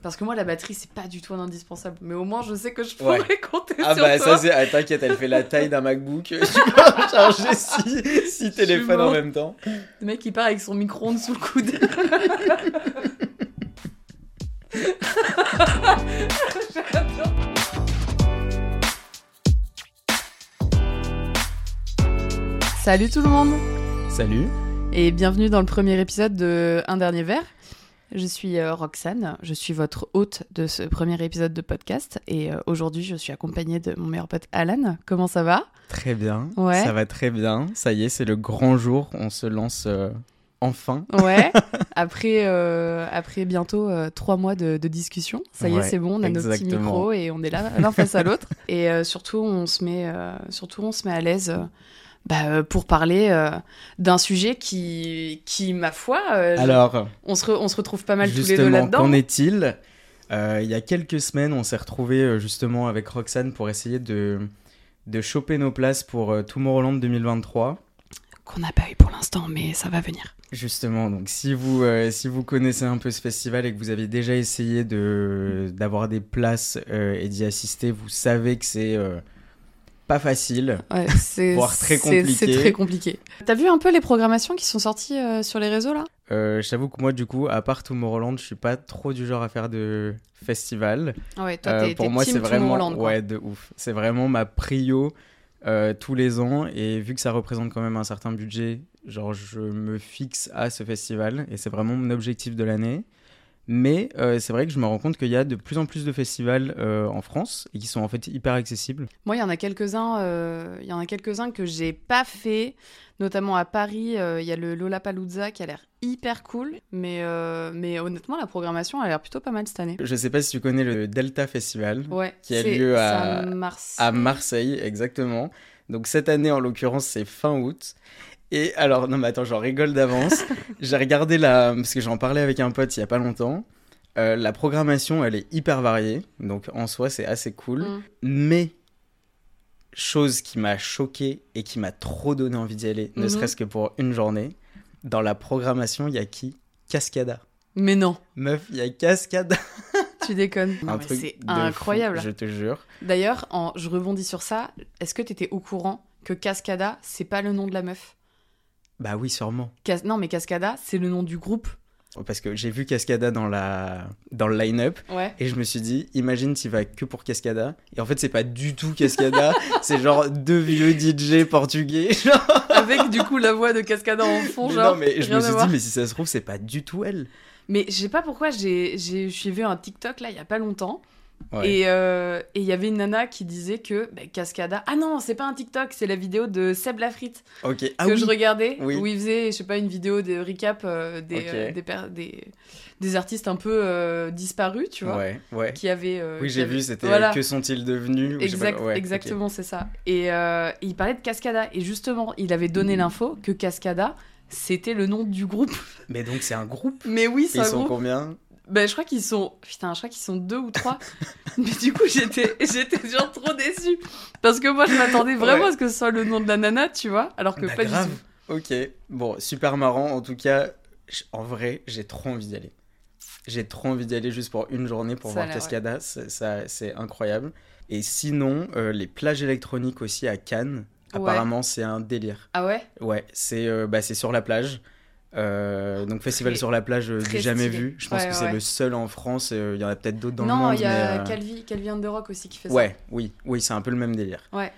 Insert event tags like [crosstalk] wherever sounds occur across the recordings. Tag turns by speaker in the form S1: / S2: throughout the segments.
S1: Parce que moi, la batterie, c'est pas du tout un indispensable. Mais au moins, je sais que je pourrais
S2: Ouais.
S1: compter
S2: Ah
S1: sur
S2: bah
S1: toi.
S2: ça c'est... Ah, t'inquiète, elle fait la [laughs] taille d'un MacBook. [laughs] Tu peux recharger six, six téléphones en même temps.
S1: Le mec, il part avec son micro-ondes sous le coude. [laughs] Salut tout le monde
S2: Salut.
S1: et bienvenue dans le premier épisode de Un dernier verre. Je suis euh, Roxane, je suis votre hôte de ce premier épisode de podcast et euh, aujourd'hui je suis accompagnée de mon meilleur pote Alan. Comment ça va?
S2: Très bien.
S1: Ouais.
S2: Ça va très bien. Ça y est, c'est le grand jour. On se lance euh, enfin. [laughs]
S1: Ouais, [laughs] après, euh, après bientôt euh, trois mois de, de discussion, ça y est,
S2: Ouais,
S1: c'est bon, on a nos petits micros et on est là l'un face à l'autre. Et surtout, on se met, surtout, on se met à l'aise bah, euh, pour parler euh, d'un sujet qui, qui, ma foi, euh,
S2: Alors,
S1: on, se re- on se retrouve pas mal tous les deux là-dedans.
S2: qu'en est-il? Euh, Il y a quelques semaines, on s'est retrouvés euh, justement avec Roxane pour essayer de, de choper nos places pour Tomorrowland 2023.
S1: Qu'on n'a pas eu pour l'instant, mais ça va venir.
S2: Justement, donc si vous, si vous connaissez un peu ce festival et que vous avez déjà essayé de, d'avoir des places et d'y assister, vous savez que c'est pas facile.
S1: Ouais, c'est [laughs]
S2: Voire très compliqué.
S1: C'est très compliqué. T'as vu un peu les programmations qui sont sorties euh, sur les réseaux là?
S2: Euh, je t'avoue que moi, du coup, à part Tomorrowland, je suis pas trop du genre à faire de festival.
S1: Ah Ouais, toi,
S2: Euh,
S1: t'es
S2: pour
S1: t'es
S2: moi,
S1: team
S2: c'est vraiment
S1: quoi.
S2: ouais de ouf. C'est vraiment ma prio euh, tous les ans et vu que ça représente quand même un certain budget, genre je me fixe à ce festival et c'est vraiment mon objectif de l'année. Mais euh, c'est vrai que je me rends compte qu'il y a de plus en plus de festivals euh, en France et qui sont en fait hyper accessibles.
S1: Moi, il y en a quelques-uns, euh, il y en a quelques-uns que j'ai pas fait, notamment à Paris. euh, Il y a le Lollapalooza qui a l'air hyper cool, mais mais honnêtement, la programmation a l'air plutôt pas mal cette année.
S2: Je sais pas si tu connais le Delta Festival.
S1: Ouais.
S2: Qui a lieu
S1: c'est
S2: à-
S1: Marseille.
S2: À Marseille, exactement. Donc cette année, en l'occurrence, c'est fin août. Et alors, non mais attends, j'en rigole d'avance. [laughs] J'ai regardé la... Parce que j'en parlais avec un pote il y a pas longtemps. Euh, la programmation, elle est hyper variée. Donc en soi, c'est assez cool.
S1: Mm.
S2: Mais, chose qui m'a choqué et qui m'a trop donné envie d'y aller, ne
S1: Mhm.
S2: serait-ce que pour une journée, dans la programmation, il y a qui? Cascada.
S1: Mais non,
S2: Meuf, il y a Cascada. [laughs]
S1: tu déconnes. C'est incroyable.
S2: fou, je te jure.
S1: D'ailleurs, en- je rebondis sur ça. Est-ce que t'étais au courant que Cascada, c'est pas le nom de la meuf?
S2: Bah oui, sûrement.
S1: Cas- Non, mais Cascada, c'est le nom du groupe.
S2: Parce que j'ai vu Cascada dans, la... dans le line-up
S1: Ouais.
S2: et je me suis dit, imagine tu vas que pour Cascada. Et en fait, c'est pas du tout Cascada, [laughs] c'est genre deux vieux DJ portugais. [laughs] genre.
S1: Avec du coup la voix de Cascada en fond,
S2: Mais
S1: genre.
S2: non, mais je me suis dit, mais si ça se trouve, c'est pas du tout elle.
S1: Mais je sais pas pourquoi, j'ai, vu un TikTok là il y a pas longtemps.
S2: Ouais.
S1: Et euh, et il y avait une nana qui disait que bah, Cascada. Ah non, c'est pas un TikTok, c'est la vidéo de Seb Lafrite
S2: Ok, ah
S1: que
S2: oui.
S1: je regardais.
S2: Oui.
S1: Où il faisait, je sais pas, une vidéo de recap euh, des, euh, des, per- des, des artistes un peu disparus, tu vois.
S2: Ouais, ouais.
S1: Qui avaient.
S2: Oui, j'ai
S1: avaient-
S2: vu, c'était
S1: Voilà.
S2: Que sont-ils devenus pas-
S1: exactement, c'est ça. Et, et il parlait de Cascada. Et justement, il avait donné
S2: Mm.
S1: l'info que Cascada, c'était le nom du groupe.
S2: Mais donc, c'est un groupe
S1: Mais oui, c'est
S2: Ils
S1: un
S2: sont
S1: groupe.
S2: combien?
S1: Ben, je crois qu'ils sont. Putain, je crois qu'ils sont deux ou trois. [laughs] Mais du coup, j'étais, j'étais genre trop déçue. Parce que moi, je m'attendais vraiment
S2: Ouais.
S1: à ce que ce soit le nom de la nana, tu vois. Alors que
S2: Bah,
S1: pas
S2: grave.
S1: du tout.
S2: Ok, bon, super marrant. En tout cas, en vrai, j'ai trop envie d'y aller. J'ai trop envie d'y aller juste pour une journée pour
S1: Ça
S2: voir Cascada. C'est- ça- C'est incroyable. Et sinon, euh, les plages électroniques aussi à Cannes,
S1: Ouais.
S2: apparemment, c'est un délire.
S1: Ah ouais?
S2: Ouais, c'est euh, bah, c'est sur la plage. Euh, donc, festival sur la plage, euh,
S1: très
S2: j'ai jamais
S1: stylé.
S2: vu. Je pense
S1: Ouais,
S2: que
S1: ouais,
S2: c'est le seul en France. euh, Il y en a peut-être d'autres dans le
S1: Non,
S2: monde.
S1: il y a
S2: euh,
S1: Calvi, Calvi and the Rock aussi qui fait
S2: Ouais, oui, oui, c'est un peu le même délire.
S1: ça. Ouais.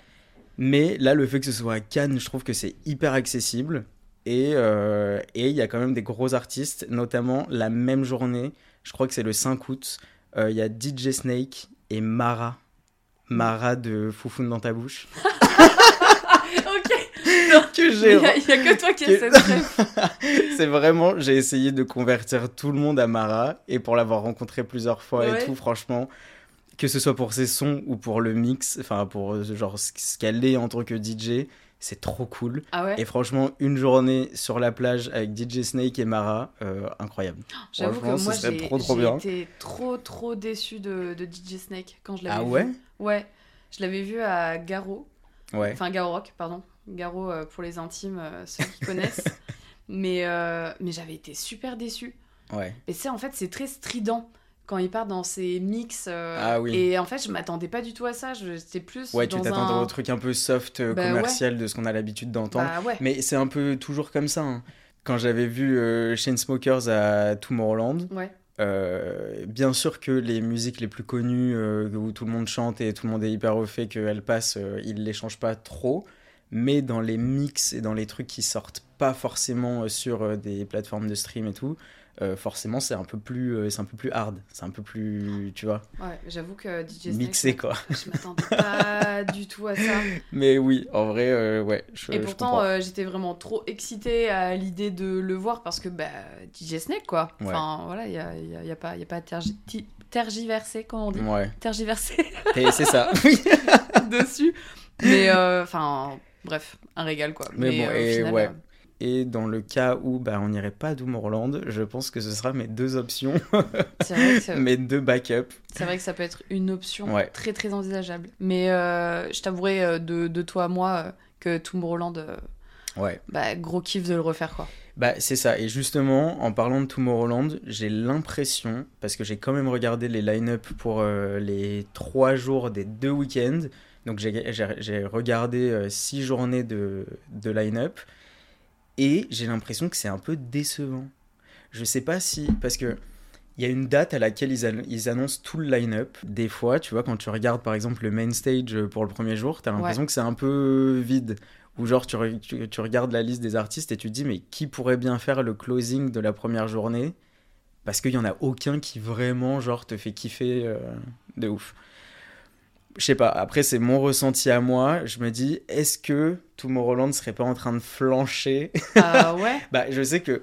S2: Mais là, le fait que ce soit à Cannes, je trouve que c'est hyper accessible. Et euh, et il y a quand même des gros artistes, notamment la même journée, je crois que c'est le 5 août, euh, il y a DJ Snake et Mara. Mara de Foufoune dans ta bouche. [laughs] que j'ai.
S1: il y a que toi qui as cette rêve.
S2: c'est vraiment, j'ai essayé de convertir tout le monde à Mara. Et pour l'avoir rencontré plusieurs fois
S1: Ouais.
S2: et tout, franchement, que ce soit pour ses sons ou pour le mix, enfin pour euh, genre ce qu'elle est en tant que DJ, c'est trop cool.
S1: Ah ouais?
S2: Et franchement, une journée sur la plage avec DJ Snake et Mara, euh, incroyable.
S1: J'avoue que moi, j'ai,
S2: trop, trop bien.
S1: été trop, trop déçue de, de DJ Snake quand je l'avais
S2: Ah
S1: vu.
S2: ouais?
S1: Ouais. Je l'avais vu à Garo.
S2: Ouais.
S1: Enfin, Garo Rock, pardon. Garo euh, pour les intimes, euh, ceux qui connaissent. [laughs] mais, euh, mais j'avais été super déçue.
S2: Ouais.
S1: Et c'est en fait, c'est très strident. quand il part dans ses mix. euh,
S2: Ah oui.
S1: Et en fait, je m'attendais pas du tout à ça. C'était plus.
S2: Ouais, tu
S1: dans
S2: t'attendais
S1: un...
S2: au truc un peu soft,
S1: Bah ouais.
S2: commercial de ce qu'on a l'habitude d'entendre.
S1: Bah ouais.
S2: Mais c'est un peu toujours comme ça. hein. Quand j'avais vu euh, Chainsmokers à Tomorrowland,
S1: Ouais.
S2: euh, bien sûr que les musiques les plus connues, où tout le monde chante et tout le monde est hyper au fait qu'elles passent, ils les changent pas trop. Mais dans les mix et dans les trucs qui sortent pas forcément euh, sur euh, des plateformes de stream et tout, euh, forcément c'est un peu plus, euh, c'est un peu plus hard, c'est un peu plus, tu vois,
S1: Ouais, j'avoue que DJ
S2: mixé quoi.
S1: je m'attendais pas du tout à ça. [laughs]
S2: Mais oui, en vrai, euh, ouais. Je,
S1: Et pourtant, j'étais vraiment trop excitée à l'idée de le voir parce que bah, DJ Snake, quoi.
S2: Ouais.
S1: Enfin, voilà, il n'y a, y a- y a pas, y a pas à tergi- ti- tergiverser, comment on dit?
S2: Ouais,
S1: Tergiverser
S2: et c'est ça. Oui. [laughs]
S1: dessus. Mais, enfin, bref, un régal, quoi.
S2: Mais bon,
S1: euh,
S2: et
S1: final,
S2: ouais.
S1: euh,
S2: Et dans le cas où bah, on n'irait pas à Doomorland, je pense que ce sera mes deux options, [laughs]
S1: c'est vrai, que ça- [laughs]
S2: mes deux backups.
S1: c'est vrai que ça peut être une option
S2: Ouais.
S1: très, très envisageable. Mais euh, je t'avouerai de, de toi à moi que Tomorrowland, euh,
S2: Ouais.
S1: bah, gros kiff de le refaire, quoi.
S2: Bah, c'est ça. Et justement, en parlant de Tomorrowland, j'ai l'impression, parce que j'ai quand même regardé les line-up pour euh, les trois jours des deux week-ends, donc j'ai regardé euh, six journées de, de line-up, et j'ai l'impression que c'est un peu décevant. Je sais pas si. Parce que. Il y a une date à laquelle ils, ils annoncent tout le line-up. Des fois, tu vois, quand tu regardes par exemple le main stage euh, pour le premier jour, t'as l'impression que c'est un peu vide. Ou genre, tu, re- tu, tu regardes la liste des artistes et tu te dis, mais qui pourrait bien faire le closing de la première journée? Parce qu'il y en a aucun qui vraiment, genre, te fait kiffer euh, de ouf. Je sais pas, après, c'est mon ressenti à moi. Je me dis, est-ce que Tomorrowland serait pas en train de flancher?
S1: Ah ouais? [laughs]
S2: Bah, je sais que.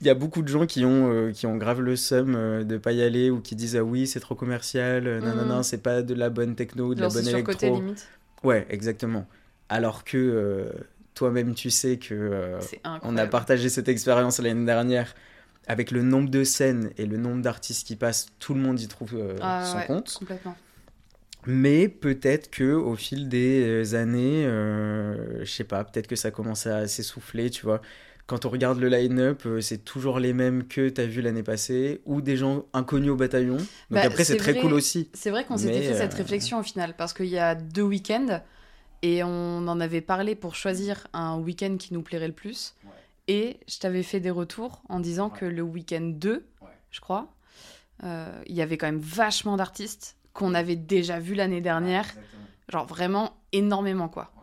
S2: Il y a beaucoup de gens qui ont, euh, qui ont grave le seum euh, de pas y aller ou qui disent ah oui c'est trop commercial, euh, non non non c'est pas de la bonne techno ou de la bonne électro.
S1: côté limite.
S2: Ouais, exactement. Alors que euh, toi-même, tu sais que euh, on a partagé cette expérience l'année dernière avec le nombre de scènes et le nombre d'artistes qui passent, tout le monde y trouve
S1: Ah
S2: son
S1: ouais,
S2: compte.
S1: Complètement.
S2: Mais peut-être que au fil des euh, années, euh, je sais pas, peut-être que ça commence à s'essouffler, tu vois. Quand on regarde le line-up, euh, c'est toujours les mêmes que t'as vu l'année passée, ou des gens inconnus au bataillon. Donc
S1: Bah,
S2: après, c'est très cool aussi.
S1: C'est vrai qu'on s'était fait cette
S2: euh,
S1: réflexion au final, parce qu'il y a deux week-ends, et on en avait parlé pour choisir un week-end qui nous plairait le plus.
S2: Ouais.
S1: Et je t'avais fait des retours en disant
S2: Ouais.
S1: que le week-end 2,
S2: Ouais.
S1: je crois, euh, il y avait quand même vachement d'artistes qu'on avait déjà vus l'année dernière. Genre vraiment énormément, quoi.
S2: Ouais.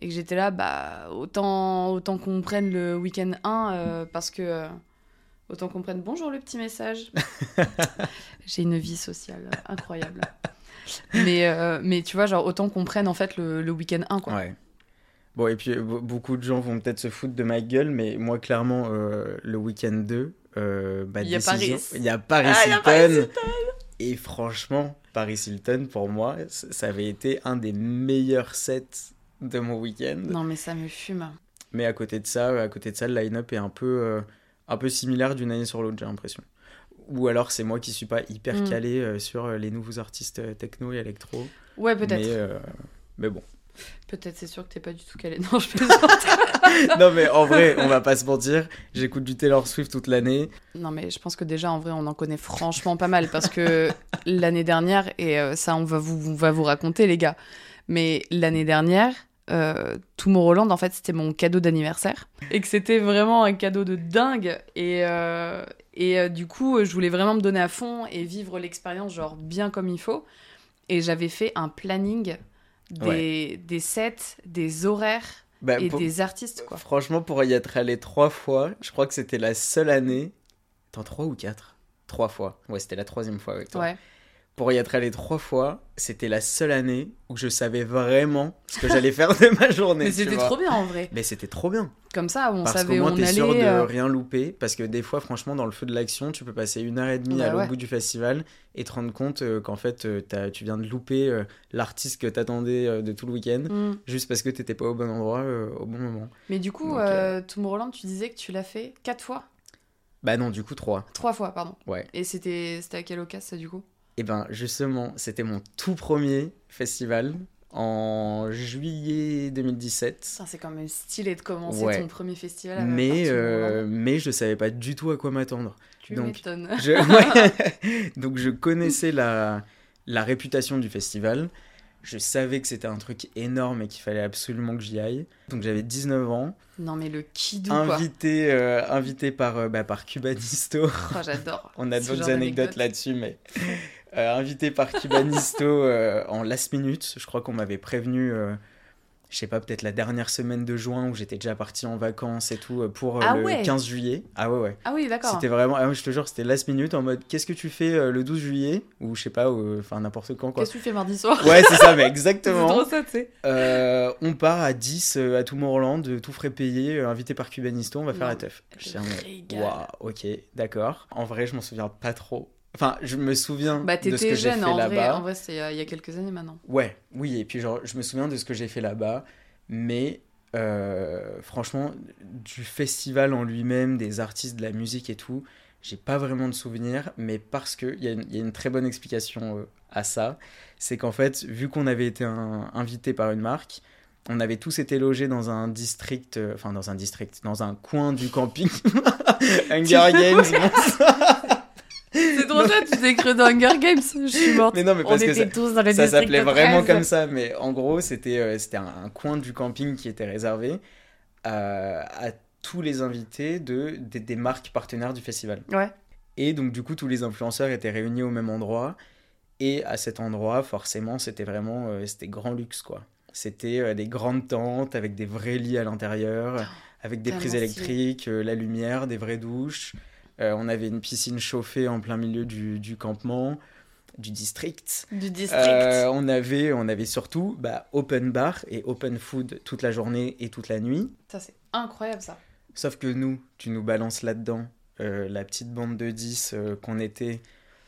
S1: Et que j'étais là, bah, autant, autant qu'on prenne le week-end 1, euh, parce que. euh, autant qu'on prenne bonjour le petit message. [laughs] J'ai une vie sociale incroyable. mais, euh, mais tu vois, genre, autant qu'on prenne en fait le, le week-end 1, quoi.
S2: Ouais. Bon, et puis be- beaucoup de gens vont peut-être se foutre de ma gueule, mais moi, clairement, euh, le week-end 2, euh, bah,
S1: Il y a
S2: décision-
S1: Paris.
S2: Il y a Paris
S1: Ah, il y a
S2: Hilton.
S1: Paris
S2: Et franchement, Paris Hilton, pour moi, ça avait été un des meilleurs sets de mon week-end.
S1: Non, mais ça me fume.
S2: Mais à côté de ça, à côté de ça, le line-up est un peu, euh, un peu similaire d'une année sur l'autre, j'ai l'impression. Ou alors c'est moi qui suis pas hyper
S1: Mm.
S2: calé euh, sur euh, les nouveaux artistes techno et électro.
S1: Ouais, peut-être.
S2: Mais, euh, mais bon.
S1: Peut-être, c'est sûr que t'es pas du tout calé. [laughs] Non, je plaisante. [laughs]
S2: non mais en vrai, on va pas se mentir, j'écoute du Taylor Swift toute l'année.
S1: Non, mais je pense que déjà, en vrai, on en connaît franchement pas mal parce que [laughs] l'année dernière, et euh, ça, on va vous, on va vous raconter, les gars, mais l'année dernière, euh, Tomorrowland, en fait, c'était mon cadeau d'anniversaire et que c'était vraiment un cadeau de dingue. Et, euh, et euh, du coup, je voulais vraiment me donner à fond et vivre l'expérience, genre, bien comme il faut. Et j'avais fait un planning des, des sets, des horaires
S2: Bah,
S1: et
S2: pour-
S1: des artistes, quoi.
S2: Franchement, pour y être allé trois fois, je crois que c'était la seule année. Attends, trois ou quatre? Trois fois. Ouais, c'était la troisième fois avec toi.
S1: Ouais.
S2: Pour y être allé trois fois, c'était la seule année où je savais vraiment ce que j'allais faire de ma [laughs] journée.
S1: Mais c'était trop bien, en vrai.
S2: Mais c'était trop bien.
S1: Comme ça, on
S2: Parce
S1: savait où
S2: moins,
S1: on
S2: t'es sûr de
S1: allait. euh,
S2: rien louper. Parce que des fois, franchement, dans le feu de l'action, tu peux passer une heure et demie
S1: Bah
S2: à l'autre
S1: ouais.
S2: bout du festival et te rendre compte euh, qu'en fait, euh, tu viens de louper l'artiste que t'attendais de tout le week-end.
S1: hmm.
S2: Juste parce que t'étais pas au bon endroit au bon moment.
S1: Mais du coup,
S2: Donc,
S1: Tomorrowland, tu disais que tu l'as fait quatre fois?
S2: Bah non, du coup, trois.
S1: Trois fois, pardon.
S2: Ouais.
S1: Et c'était c'était à quelle occasion, ça, du coup?
S2: Et ben justement, c'était mon tout premier festival en juillet 2017.
S1: Ça, c'est quand même stylé de commencer
S2: Ouais.
S1: ton premier festival. à
S2: Mais, euh,
S1: là.
S2: mais je savais pas du tout à quoi m'attendre.
S1: tu
S2: donc,
S1: m'étonnes.
S2: Je, ouais. [laughs] [laughs] Donc je connaissais la, la réputation du festival. Je savais que c'était un truc énorme et qu'il fallait absolument que j'y aille. Donc j'avais 19 ans,
S1: Non, mais le kidou, quoi.
S2: invité, euh, invité par, euh, bah, par Cubanisto.
S1: Oh, j'adore. [laughs]
S2: On a d'autres anecdotes là-dessus, mais euh, invité par Cubanisto [laughs] euh, en last minute. Je crois qu'on m'avait prévenu, euh, je sais pas, peut-être la dernière semaine de juin où j'étais déjà parti en vacances et tout euh, pour euh,
S1: Ah
S2: le
S1: ouais.
S2: 15 juillet. Ah ouais, ouais.
S1: Ah oui, d'accord.
S2: C'était vraiment, ah je te jure, c'était last minute en mode qu'est-ce que tu fais le 12 juillet? Ou je sais pas, enfin n'importe quand quoi.
S1: Qu'est-ce que tu fais mardi soir?
S2: Ouais, c'est ça, [laughs] mais exactement.
S1: trop ça, tu sais.
S2: On part à 10 euh, à Tomorrowland, euh, tout frais payé, invité par Cubanisto, on va faire
S1: Non,
S2: la teuf. Je. Waouh, ok, d'accord. En vrai, je m'en souviens pas trop. Enfin, je me souviens
S1: Bah,
S2: de ce que j'ai fait là-bas.
S1: En vrai, c'est euh, il y a quelques années maintenant.
S2: Ouais, oui, et puis genre, je me souviens de ce que j'ai fait là-bas, mais euh, franchement, du festival en lui-même, des artistes, de la musique et tout, j'ai pas vraiment de souvenirs, mais parce que il y, a une- il y a une très bonne explication euh, à ça, c'est qu'en fait, vu qu'on avait été invité par une marque, on avait tous été logés dans un district, euh, enfin dans un district, dans un coin du camping. [laughs] Hunger Games, [laughs]
S1: C'est trop ça, tu t'es cru dans Hunger Games. Je suis morte.
S2: Mais non, mais
S1: On
S2: parce que
S1: était
S2: ça-
S1: tous dans le
S2: ça s'appelait vraiment
S1: 13.
S2: comme ça, mais en gros, c'était euh, c'était un, un coin du camping qui était réservé à, à tous les invités de, des, des marques partenaires du festival.
S1: Ouais.
S2: Et donc, du coup, tous les influenceurs étaient réunis au même endroit. Et à cet endroit, forcément, c'était vraiment euh, c'était grand luxe, quoi. C'était euh, des grandes tentes avec des vrais lits à l'intérieur, avec des prises électriques, euh, la lumière, des vraies douches. Euh, on avait une piscine chauffée en plein milieu du, du campement, du district.
S1: Du district.
S2: Euh, on, avait, on avait surtout bah, open bar et open food toute la journée et toute la nuit.
S1: Ça, c'est incroyable, ça.
S2: Sauf que nous, tu nous balances là-dedans euh, la petite bande de 10 euh, qu'on était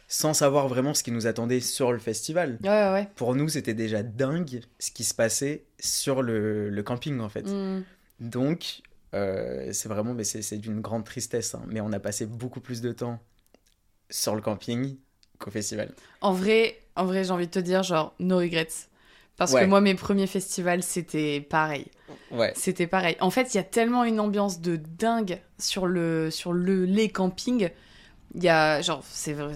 S2: sans savoir vraiment ce qui nous attendait sur le festival.
S1: Ouais, ouais, ouais.
S2: Pour nous, c'était déjà dingue ce qui se passait sur le, le camping en fait.
S1: Hmm.
S2: Donc, euh, c'est vraiment, mais c'est d'une grande tristesse. hein. Mais on a passé beaucoup plus de temps sur le camping qu'au festival.
S1: En vrai, en vrai, j'ai envie de te dire, genre, no regrets. Parce
S2: Ouais.
S1: que moi, mes premiers festivals, c'était pareil.
S2: Ouais.
S1: C'était pareil. En fait, il y a tellement une ambiance de dingue sur le sur le les campings. Il y a genre c'est vrai,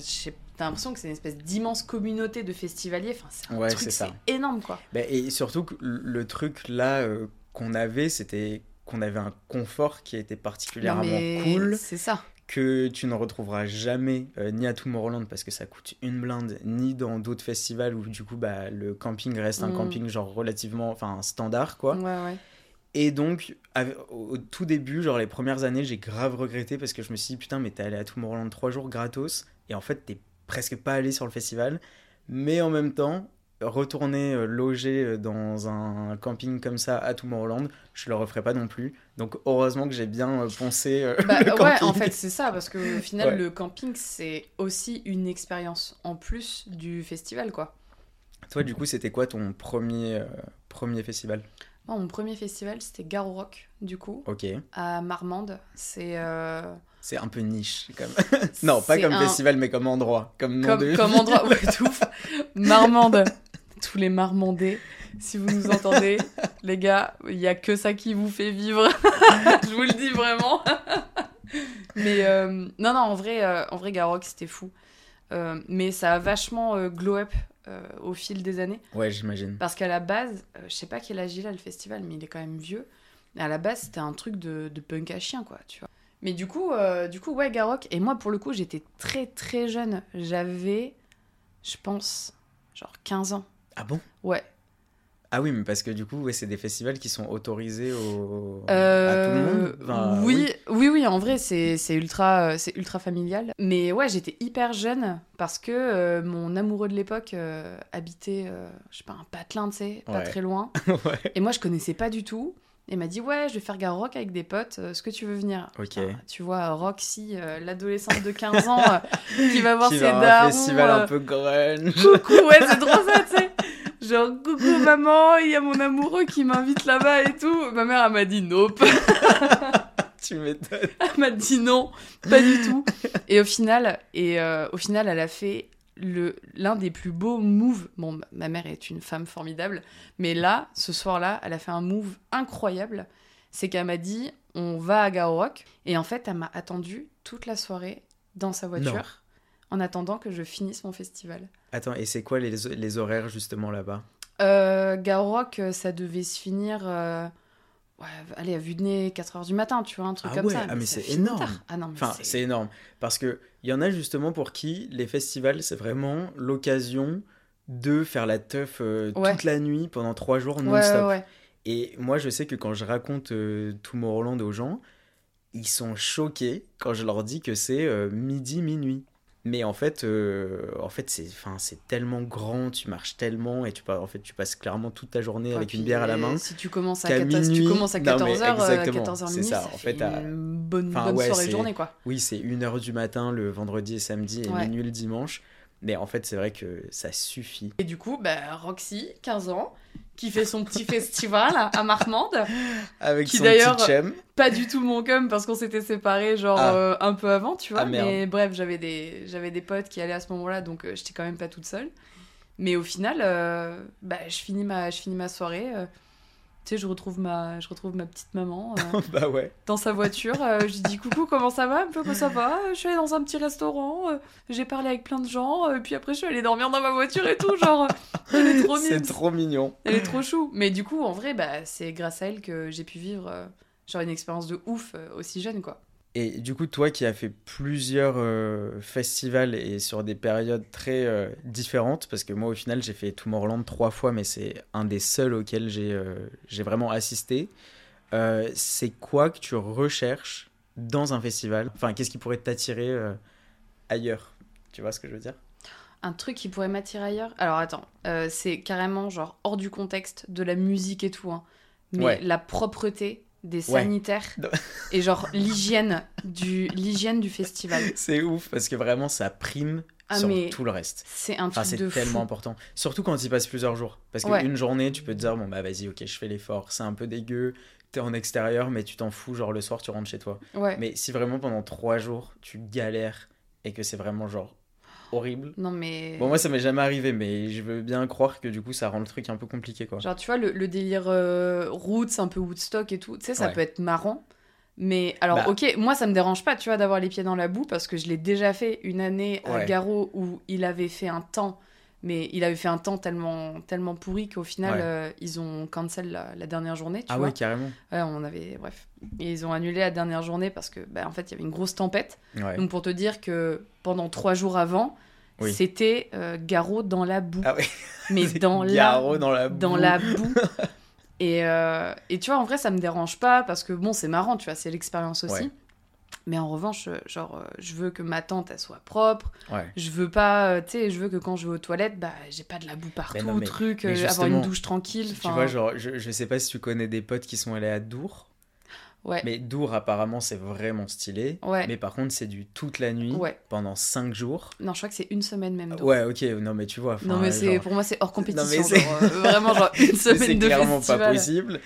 S1: t'as l'impression que c'est une espèce d'immense communauté de festivaliers. Enfin, c'est un
S2: Ouais,
S1: truc,
S2: c'est
S1: énorme quoi.
S2: Bah, et surtout le truc là euh, qu'on avait, c'était qu'on avait un confort qui était particulièrement
S1: mais
S2: cool,
S1: C'est ça.
S2: que tu ne retrouveras jamais euh, ni à Tomorrowland parce que ça coûte une blinde, ni dans d'autres festivals où du coup bah, le camping reste un
S1: Mm.
S2: camping genre relativement enfin standard quoi.
S1: Ouais, ouais.
S2: Et donc, au tout début, genre les premières années, j'ai grave regretté parce que je me suis dit, putain, mais t'es allé à Tomorrowland trois jours gratos, et en fait, t'es presque pas allé sur le festival. Mais en même temps, retourner euh, loger euh, dans un camping comme ça à Tomorrowland, je le referai pas non plus. Donc, heureusement que j'ai bien euh, euh,
S1: Bah, [laughs]
S2: le
S1: ouais, en fait, c'est ça parce que au final,
S2: Ouais.
S1: le camping c'est aussi une expérience en plus du festival quoi.
S2: Toi, du coup, c'était quoi ton premier, euh, premier festival?
S1: Mon premier festival, c'était Garo Rock du coup
S2: Ok.
S1: à Marmande. C'est euh,
S2: C'est un peu niche, même. [laughs] non, pas comme
S1: un-
S2: festival, mais comme endroit. Comme nom
S1: comme,
S2: de...
S1: comme endroit ouais, ouf. Marmande [laughs] tous les marmandais si vous nous entendez. [laughs] Les gars il y a que ça qui vous fait vivre. [laughs] Je vous le dis vraiment. [laughs] Mais euh, non non en vrai euh, en vrai Garrock c'était fou. Euh, mais ça a vachement euh, glow up au fil des années.
S2: Ouais, j'imagine.
S1: parce qu'à la base je sais pas quel âge il a le festival mais il est quand même vieux. À la base c'était un truc de, de punk à chien quoi tu vois. Mais du coup du coup ouais Garrock et moi pour le coup j'étais très très jeune. J'avais je pense genre 15 ans
S2: Ah bon?
S1: Ouais
S2: Ah oui, mais parce que du coup, ouais, c'est des festivals qui sont autorisés au...
S1: Euh,
S2: à tout le monde? Enfin,
S1: oui, oui, oui, en vrai, c'est ultra, euh, c'est ultra familial. Mais ouais, j'étais hyper jeune parce que euh, mon amoureux de l'époque euh, habitait, je sais pas, un patelin, tu sais, pas
S2: Ouais.
S1: très loin. [laughs]
S2: ouais.
S1: Et moi, je connaissais pas du tout. Et m'a dit, ouais, je vais faire gare rock avec des potes, euh, est-ce que tu veux venir?
S2: Ok.
S1: Putain, Tu vois, Roxy, euh, l'adolescente de 15 ans euh, qui va voir
S2: Qui
S1: ses
S2: va à un
S1: darons.
S2: festival
S1: euh,
S2: un peu grunge.
S1: Coucou, ouais, c'est trop ça, tu sais. [laughs] Genre, coucou maman, il y a mon amoureux qui m'invite là-bas et tout. Ma mère, elle m'a dit nope. [laughs]
S2: tu m'étonnes.
S1: Elle m'a dit non, pas du tout. Et au final, et euh, au final, elle a fait l'un des plus beaux moves. Bon, ma- mère est une femme formidable, mais là, ce soir-là, elle a fait un move incroyable. C'est qu'elle m'a dit on va à Garo Rock et en fait, elle m'a attendu toute la soirée dans sa voiture
S2: Non.
S1: en attendant que je finisse mon festival.
S2: Attends, et c'est quoi les, les horaires justement là-bas?
S1: Euh, Garo Rock, euh, ça devait se finir. euh, Ouais, allez, à vue de nez, 4h du matin, tu vois, un truc
S2: Ah
S1: comme
S2: ouais,
S1: ça.
S2: ah mais
S1: ça
S2: c'est énorme.
S1: Ah non, mais
S2: Enfin, c'est énorme. Parce qu'il y en a justement pour qui les festivals, c'est vraiment l'occasion de faire la teuf euh,
S1: Ouais.
S2: toute la nuit pendant trois jours
S1: Ouais,
S2: non-stop.
S1: ouais, ouais.
S2: Et moi, je sais que quand je raconte euh, Tomorrowland aux gens, ils sont choqués quand je leur dis que c'est euh, midi, minuit. Mais en fait, euh, en fait, c'est, enfin, c'est tellement grand, tu marches tellement et tu, pas- en fait, tu passes clairement toute ta journée
S1: Ouais,
S2: avec une bière à la
S1: euh,
S2: main.
S1: Si tu commences à
S2: qu'à
S1: 14, si tu
S2: minuit-
S1: commences à
S2: Non, mais
S1: 14h,
S2: exactement,
S1: 14h
S2: c'est
S1: minuit,
S2: ça. En
S1: fait
S2: à-
S1: une bonne, bonne
S2: ouais,
S1: soirée journée, quoi.
S2: Oui, c'est 1h du matin le vendredi et samedi et
S1: Ouais.
S2: minuit le dimanche. Mais en fait, c'est vrai que ça suffit.
S1: Et du coup, bah, Roxy, 15 ans, qui fait son petit festival à Marmande.
S2: Avec
S1: Qui
S2: son
S1: d'ailleurs-
S2: petit.
S1: Pas du tout mon cum parce qu'on s'était séparés genre
S2: Ah.
S1: euh, un peu avant, tu vois.
S2: Ah,
S1: mais bref, j'avais des, j'avais des potes qui allaient à ce moment-là, donc euh, j'étais quand même pas toute seule. Mais au final, euh, bah, je, finis ma, je finis ma soirée. Euh, tu sais, je retrouve ma, je retrouve ma petite maman euh, [laughs]
S2: bah ouais.
S1: dans sa voiture. euh, je lui dis coucou, comment ça va Un peu, comment ça va Je suis allée dans un petit restaurant, euh, j'ai parlé avec plein de gens, euh, puis après je suis allée dormir dans ma voiture et tout. Genre, euh, [laughs] elle est trop
S2: C'est
S1: mimes.
S2: trop mignon.
S1: Elle est trop chou. Mais du coup, en vrai, bah, c'est grâce à elle que j'ai pu vivre euh, genre une expérience de ouf euh, aussi jeune, quoi.
S2: Et du coup, toi qui as fait plusieurs euh, festivals et sur des périodes très euh, différentes, parce que moi au final j'ai fait Tomorrowland trois fois, mais c'est un des seuls auxquels j'ai euh, vraiment assisté. C'est quoi que tu recherches dans un festival? Enfin, qu'est-ce qui pourrait t'attirer ailleurs? Tu vois ce que je veux dire?
S1: Un truc qui pourrait m'attirer ailleurs? Alors attends, c'est carrément genre hors du contexte de la musique et tout. hein. Mais
S2: Ouais.
S1: la propreté des
S2: Ouais.
S1: sanitaires [laughs] et genre l'hygiène du l'hygiène du festival. [laughs]
S2: C'est ouf parce que vraiment ça prime
S1: Ah,
S2: sur
S1: mais
S2: tout le reste.
S1: C'est un truc de
S2: tellement
S1: fou.
S2: important. Surtout quand il passe plusieurs jours. Parce
S1: Ouais.
S2: qu'une journée, tu peux te dire, bon, bah vas-y, ok, je fais l'effort. C'est un peu dégueu. T'es en extérieur, mais tu t'en fous. Genre, le soir, tu rentres chez toi.
S1: Ouais.
S2: Mais si vraiment pendant trois jours, tu galères et que c'est vraiment, genre, horrible.
S1: Non mais
S2: Bon, moi, ça m'est jamais arrivé, mais je veux bien croire que du coup, ça rend le truc un peu compliqué, quoi.
S1: Genre, tu vois, le, le délire euh, roots, un peu Woodstock et tout, tu sais, ça
S2: Ouais.
S1: peut être marrant. Mais alors,
S2: Bah.
S1: ok, moi, ça me dérange pas, tu vois, d'avoir les pieds dans la boue parce que je l'ai déjà fait une année à
S2: Ouais.
S1: Garo où il avait fait un temps, mais il avait fait un temps tellement, tellement pourri qu'au final,
S2: Ouais.
S1: euh, ils ont cancel la, la dernière journée, tu
S2: Ah
S1: vois.
S2: ouais, carrément.
S1: Ouais, on avait, bref. Et ils ont annulé la dernière journée parce que, bah, en fait, il y avait une grosse tempête.
S2: Ouais.
S1: Donc, pour te dire que pendant trois jours avant,
S2: Oui.
S1: c'était euh, Garo dans la boue.
S2: Ah ouais. [laughs]
S1: mais [laughs] dans la
S2: dans la
S1: dans
S2: boue.
S1: la [laughs] boue. Et, euh, et tu vois, en vrai, ça me dérange pas parce que bon, c'est marrant, tu vois, c'est l'expérience aussi. Mais en revanche, euh, genre, euh, je veux que ma tente, elle soit propre.
S2: Ouais.
S1: Je veux pas, euh, tu sais, je veux que quand je vais aux toilettes, bah, j'ai pas de la boue partout,
S2: Mais non, mais-
S1: truc,
S2: mais
S1: avoir une douche tranquille.
S2: Tu vois, genre, je, je sais pas si tu connais des potes qui sont allés à Dour.
S1: Ouais.
S2: Mais Dour, apparemment, c'est vraiment stylé.
S1: Ouais.
S2: Mais par contre, c'est du toute la nuit
S1: Ouais.
S2: pendant 5 jours.
S1: Non, je crois que c'est une semaine même.
S2: Ouais, ok, non, mais tu vois.
S1: non, mais c'est
S2: genre,
S1: pour moi, c'est hors compétition.
S2: mais c'est-
S1: genre, euh, vraiment, genre une [laughs]
S2: c'est
S1: semaine de
S2: clairement
S1: festival.
S2: pas possible.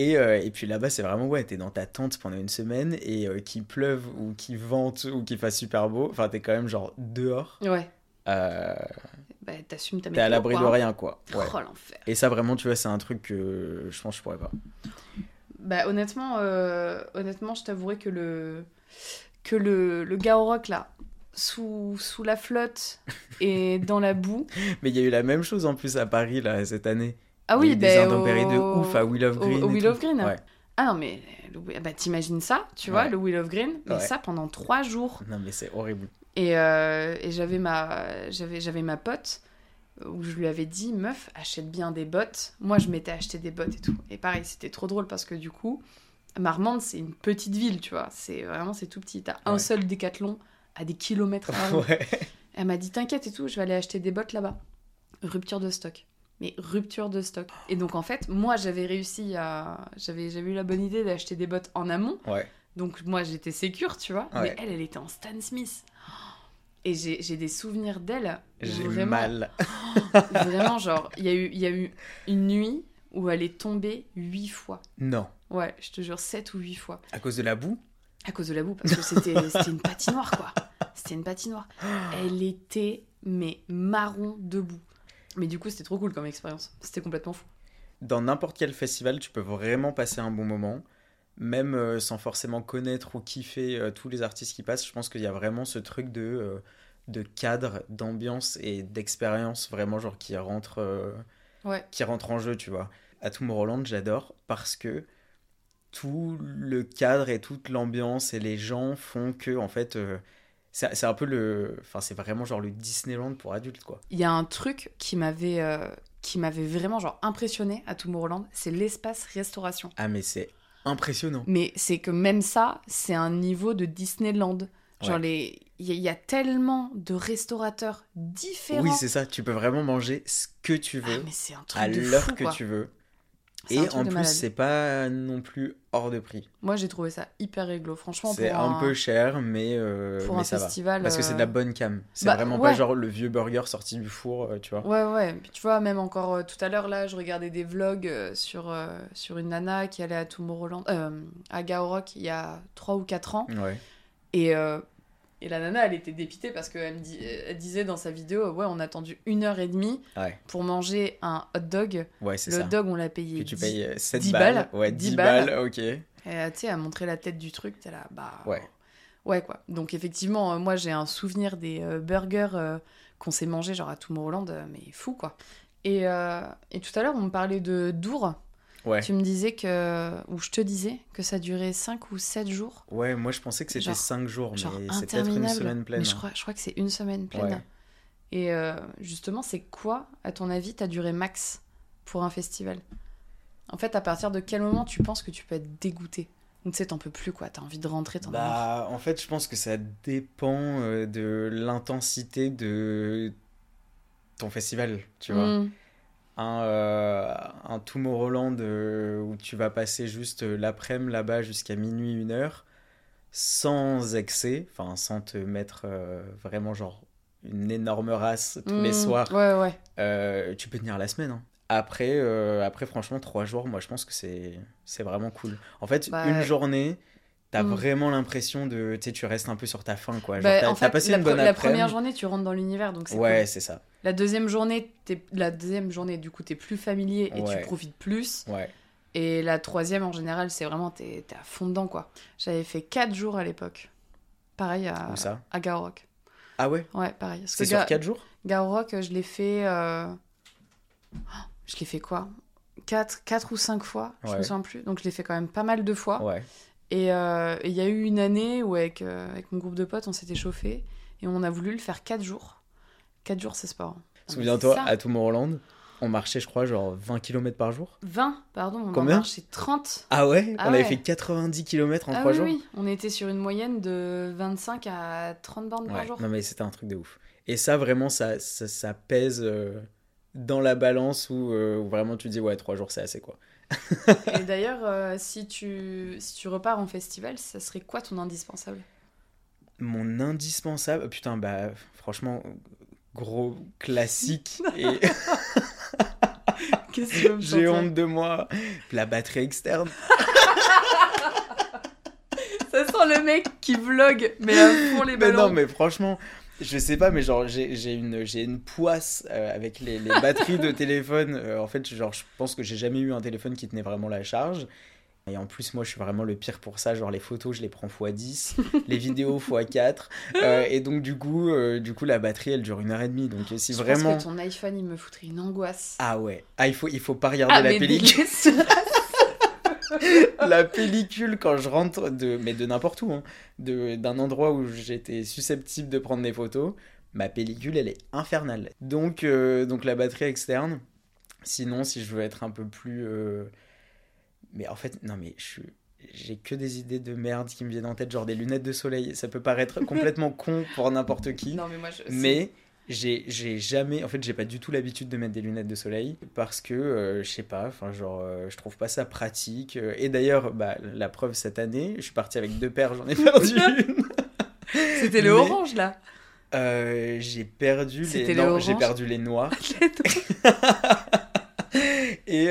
S2: Et, euh, et puis là-bas, c'est vraiment, ouais, t'es dans ta tente pendant une semaine et euh, qu'il pleuve ou qu'il vente ou qu'il fasse super beau. Enfin, t'es quand même genre dehors.
S1: Ouais.
S2: Euh,
S1: Bah, t'assumes ta
S2: t'es à l'abri de
S1: quoi.
S2: rien, quoi. Ouais.
S1: Oh, l'enfer.
S2: Et ça, vraiment, tu vois, c'est un truc que je pense que je pourrais pas.
S1: Bah honnêtement, euh, honnêtement, je t'avouerai que le que le, le gars au rock là, sous, sous la flotte et dans la boue. [laughs]
S2: Mais il y a eu la même chose en plus à Paris, là, cette année.
S1: Ah oui,
S2: eu des
S1: bah,
S2: intempéries de
S1: au-
S2: ouf à Will of
S1: au-
S2: Green.
S1: au
S2: et
S1: Will
S2: tout.
S1: of Green.
S2: Ouais.
S1: Ah non mais bah, t'imagines ça, tu vois,
S2: Ouais.
S1: le Wheel of Green, mais
S2: Ouais.
S1: ça pendant trois jours.
S2: Non, mais c'est horrible.
S1: Et, euh, et j'avais ma j'avais j'avais ma pote où je lui avais dit meuf achète bien des bottes. Moi je m'étais acheté des bottes et tout. Et pareil c'était trop drôle parce que du coup Marmande c'est une petite ville tu vois. C'est vraiment c'est tout petit. T'as un seul décathlon à des kilomètres. à. [laughs] Elle m'a dit t'inquiète et tout je vais aller acheter des bottes là-bas. Rupture de stock. Mais rupture de stock. Et donc en fait moi j'avais réussi à j'avais eu la bonne idée d'acheter des bottes en amont.
S2: Ouais.
S1: Donc moi j'étais sécure, tu vois.
S2: Ouais.
S1: Mais elle, elle était en Stan Smith. Et j'ai des souvenirs d'elle.
S2: J'ai
S1: vraiment,
S2: mal. [laughs]
S1: Vraiment, genre, il y, a eu- y a eu une nuit où elle est tombée huit fois.
S2: Non.
S1: Ouais, je te jure, sept ou huit fois.
S2: À cause de la boue?
S1: À cause de la boue, parce que c'était [laughs] c'était une patinoire, quoi. C'était une patinoire. Elle était mais marron debout. Mais du coup, c'était trop cool comme expérience. C'était complètement fou.
S2: Dans n'importe quel festival, tu peux vraiment passer un bon moment, même euh, sans forcément connaître ou kiffer euh, tous les artistes qui passent. Je pense qu'il y a vraiment ce truc de, euh, de cadre, d'ambiance et d'expérience vraiment genre qui rentre,
S1: Ouais.
S2: qui rentre en jeu, tu vois. À Tomorrowland, j'adore parce que tout le cadre et toute l'ambiance et les gens font que, en fait, c'est un peu le. Enfin, c'est vraiment genre le Disneyland pour adultes, quoi.
S1: Il y a un truc qui m'avait euh, qui m'avait vraiment genre impressionné à Tomorrowland, c'est l'espace restauration.
S2: Ah, mais c'est impressionnant.
S1: Mais c'est que même ça, c'est un niveau de Disneyland. Genre
S2: Ouais.
S1: les il y, a- il y a tellement de restaurateurs différents.
S2: Oui, c'est ça. Tu peux vraiment manger ce que tu
S1: Ah,
S2: veux,
S1: mais c'est un truc
S2: à l'heure que
S1: quoi.
S2: tu veux. Et en plus, c'est pas non plus hors de prix.
S1: Moi, j'ai trouvé ça hyper réglo. Franchement,
S2: C'est un,
S1: un,
S2: peu cher, mais, euh,
S1: pour
S2: mais
S1: un
S2: ça
S1: festival.
S2: va. Parce que c'est de la
S1: euh,
S2: bonne cam. C'est
S1: bah,
S2: vraiment
S1: ouais.
S2: pas genre le vieux burger sorti du four, euh, tu vois.
S1: Ouais, ouais. Puis tu vois, même encore euh, tout à l'heure, là, je regardais des vlogs sur, euh, sur une nana qui allait à Tomorrowland, à Gaorok il y a 3 ou 4 ans.
S2: Ouais.
S1: Et, et la nana, elle était dépitée parce qu'elle me dit, elle disait dans sa vidéo, ouais, on a attendu une heure et demie
S2: Ouais,
S1: pour manger un hot dog.
S2: ouais c'est
S1: Le
S2: ça.
S1: hot dog, on l'a payé.
S2: Que tu
S1: 10
S2: payes euh, 7
S1: 10
S2: balles.
S1: balles.
S2: Ouais,
S1: 10
S2: 10
S1: balles.
S2: balles, ok.
S1: Et euh, tu sais, à montrer la tête du truc, t'es là, bah.
S2: Ouais.
S1: Ouais, quoi. Donc, effectivement, euh, moi, j'ai un souvenir des euh, burgers euh, qu'on s'est mangés, genre à Tomorrowland, euh, mais fou, quoi. Et, euh, et tout à l'heure, on me parlait de Dour.
S2: Ouais.
S1: Tu me disais que. Ou je te disais que ça durait 5 ou 7 jours.
S2: Ouais, moi je pensais que c'était
S1: Genre-
S2: 5 jours, mais c'est peut-être une semaine pleine.
S1: Mais je
S2: hein.
S1: crois, je crois que c'est une semaine pleine.
S2: Ouais.
S1: Et euh, justement, c'est quoi, à ton avis, ta durée max pour un festival? En fait, à partir de quel moment tu penses que tu peux être dégoûté? Ou tu sais, t'en peux plus, quoi. T'as envie de rentrer, t'en.
S2: Bah, en fait, je pense que ça dépend euh, de l'intensité de ton festival, tu vois.
S1: Mm.
S2: Un, euh, un Tomorrowland euh, où tu vas passer juste euh, l'après-midi là-bas jusqu'à minuit, une heure, sans excès, enfin, sans te mettre euh, vraiment genre une énorme race tous les
S1: Mm.
S2: soirs,
S1: Ouais, ouais.
S2: tu peux tenir la semaine. hein. Après, après, franchement, trois jours, moi, je pense que c'est c'est vraiment cool. En fait,
S1: Bah,
S2: une journée, t'as
S1: mm.
S2: vraiment l'impression de, tu sais, tu restes un peu sur ta faim, quoi. Genre,
S1: Bah,
S2: t'as
S1: en
S2: t'as
S1: fait,
S2: passé
S1: la,
S2: une bonne
S1: la première journée, tu rentres dans l'univers, donc c'est
S2: Ouais,
S1: cool.
S2: c'est ça.
S1: La deuxième journée, t'es... la deuxième journée, du coup, t'es plus familier et
S2: Ouais.
S1: tu profites plus.
S2: Ouais.
S1: Et la troisième, en général, c'est vraiment, t'es, t'es à fond dedans, quoi. J'avais fait 4 jours à l'époque. Pareil à,
S2: Où ça?
S1: à Gaorok.
S2: Ah ouais?
S1: Ouais, pareil. Parce
S2: C'est
S1: que
S2: sur
S1: Ga-
S2: 4 jours?
S1: Gaorok, je l'ai fait. euh, oh, Je l'ai fait quoi? 4, quatre ou 5 fois, je me
S2: Ouais.
S1: souviens plus. Donc je l'ai fait quand même pas mal de fois.
S2: Ouais.
S1: Et euh, et il y a eu une année où, avec, euh, avec mon groupe de potes, on s'était chauffé et on a voulu le faire 4 jours. 4 jours, c'est sport. Mais
S2: Souviens-toi, à Tomorrowland, on marchait, je crois, genre 20 km par jour.
S1: 20, pardon, on
S2: Combien
S1: en marchait 30.
S2: Ah ouais
S1: Ah
S2: On avait
S1: ouais.
S2: fait 90 km en
S1: Ah
S2: 3
S1: oui,
S2: jours
S1: oui, on était sur une moyenne de 25 à 30 bornes par
S2: Ouais.
S1: jour.
S2: Non, mais c'était un truc de ouf. Et ça, vraiment, ça, ça, ça pèse euh, dans la balance où, euh, où vraiment tu dis, ouais, 3 jours, c'est assez, quoi.
S1: Et d'ailleurs, euh, si, tu, si tu repars en festival, ça serait quoi ton indispensable?
S2: Mon indispensable, putain, bah, franchement, gros classique. [laughs] et
S1: Qu'est-ce que
S2: j'ai honte de moi. La batterie externe. [laughs]
S1: Ça sent le mec qui vlog, mais à fond les
S2: Mais
S1: ballons.
S2: non, mais franchement, je sais pas, mais genre, j'ai une, j'ai une poisse euh, avec les, les [laughs] batteries de téléphone. Euh, en fait, genre, je pense que j'ai jamais eu un téléphone qui tenait vraiment la charge. Et en plus, moi, je suis vraiment le pire pour ça. Genre, les photos, je les prends x10, [laughs] les vidéos x4. Euh, et donc, du coup, du coup, la batterie, elle dure une heure et demie. Donc, si
S1: Je
S2: vraiment.
S1: pense que ton iPhone, il me foutrait une angoisse.
S2: Ah ouais. Ah, il faut, il faut pas regarder
S1: Ah,
S2: la
S1: mais
S2: pellicule. [laughs] [laughs] la pellicule quand je rentre de mais de n'importe où hein, de d'un endroit où j'étais susceptible de prendre des photos ma pellicule elle est infernale. Donc euh, donc la batterie externe. Sinon si je veux être un peu plus euh, mais en fait non mais je suis j'ai que des idées de merde qui me viennent en tête genre des lunettes de soleil. Ça peut paraître [laughs] complètement con pour n'importe qui
S1: Non, mais moi, je...
S2: mais j'ai j'ai jamais en fait j'ai pas du tout l'habitude de mettre des lunettes de soleil parce que euh, je sais pas enfin genre euh, je trouve pas ça pratique. Euh, et d'ailleurs bah, la preuve cette année je suis parti avec deux paires j'en ai [laughs] perdu une.
S1: C'était le
S2: Mais-
S1: orange, là.
S2: Euh, j'ai perdu les
S1: le
S2: j'ai perdu les noirs. [laughs] [laughs] Et,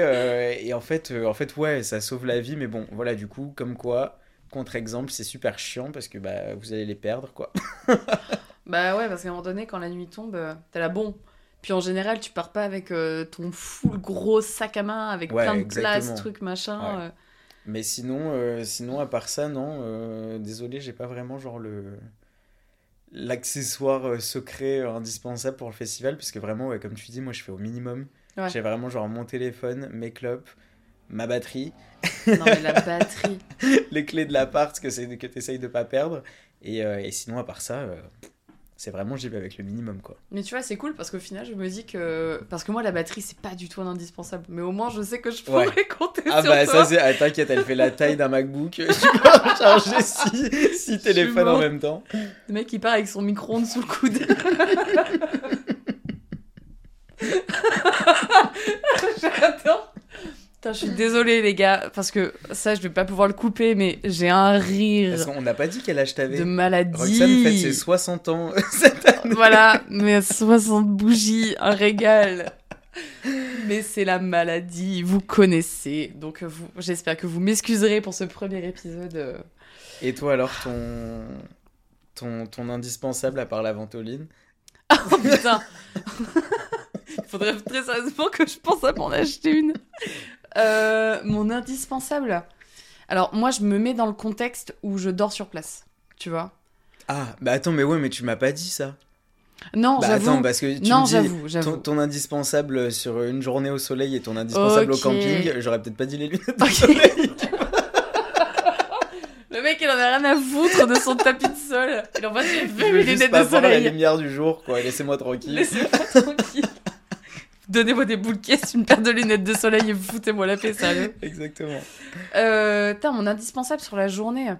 S2: et en fait en fait ouais ça sauve la vie mais bon voilà du coup comme quoi contre-exemple c'est super chiant parce que bah vous allez les perdre quoi
S1: Bah ouais, parce qu'à un moment donné, quand la nuit tombe, euh, t'es là, bon. Puis en général, tu pars pas avec euh, ton full gros sac à main, avec
S2: Ouais,
S1: plein de place,
S2: exactement.
S1: trucs, machin.
S2: Ouais.
S1: euh.
S2: Mais sinon, euh, sinon, à part ça, non. désolé, j'ai pas vraiment genre le l'accessoire secret indispensable pour le festival, puisque vraiment, ouais, comme tu dis, moi je fais au minimum. J'ai vraiment genre mon téléphone, mes clopes, ma batterie,
S1: Non, mais la batterie. [laughs]
S2: les clés de l'appart que c'est que t'essayes de pas perdre. Et, et sinon, à part ça, c'est vraiment j'y vais avec le minimum quoi.
S1: Mais tu vois, c'est cool parce qu'au final, je me dis que. Parce que moi, la batterie, c'est pas du tout un indispensable. Mais au moins, je sais que je
S2: Ouais.
S1: pourrais compter
S2: Ah
S1: sur
S2: bah
S1: toi.
S2: ça c'est ah, t'inquiète elle fait la taille d'un MacBook [laughs] tu peux recharger six, six téléphones en même temps
S1: Le mec, il part avec son micro-ondes sous le coude. [laughs] [laughs] J'adore. Putain, je suis désolée, les gars, parce que ça, je vais pas pouvoir le couper, mais j'ai un rire
S2: parce qu'on n'a pas dit quel âge t'avais
S1: de maladie.
S2: Roxane fête ses 60 ans [laughs] cette année
S1: Voilà, mais 60 bougies, un régal. Mais c'est la maladie, vous connaissez. Donc vous, j'espère que vous m'excuserez pour ce premier épisode. euh.
S2: et toi alors ton ton, ton indispensable à part la ventoline? [laughs]
S1: Oh putain [laughs] Il faudrait très sérieusement que je pense à m'en acheter une. Euh, mon indispensable. Alors moi, je me mets dans le contexte où je dors sur place. Tu vois
S2: ah bah attends mais ouais mais tu m'as pas dit ça
S1: Non,
S2: bah
S1: j'avoue.
S2: attends parce que tu
S1: non,
S2: me dis
S1: j'avoue,
S2: ton,
S1: j'avoue.
S2: ton indispensable sur une journée au soleil et ton indispensable
S1: Ok.
S2: au camping j'aurais peut-être pas dit les lunettes
S1: Ok. [laughs]
S2: soleil
S1: Le mec, il en a rien à foutre de son tapis de sol. Il en va j'ai vu mes
S2: juste
S1: lunettes
S2: pas
S1: de
S2: voir la
S1: soleil.
S2: lumière du jour quoi laissez-moi tranquille
S1: Laissez-moi tranquille. Donnez-moi des boules de caisse, une paire de lunettes de soleil et foutez-moi la paix, sérieux.
S2: exactement
S1: Euh, T'as mon indispensable sur la journée.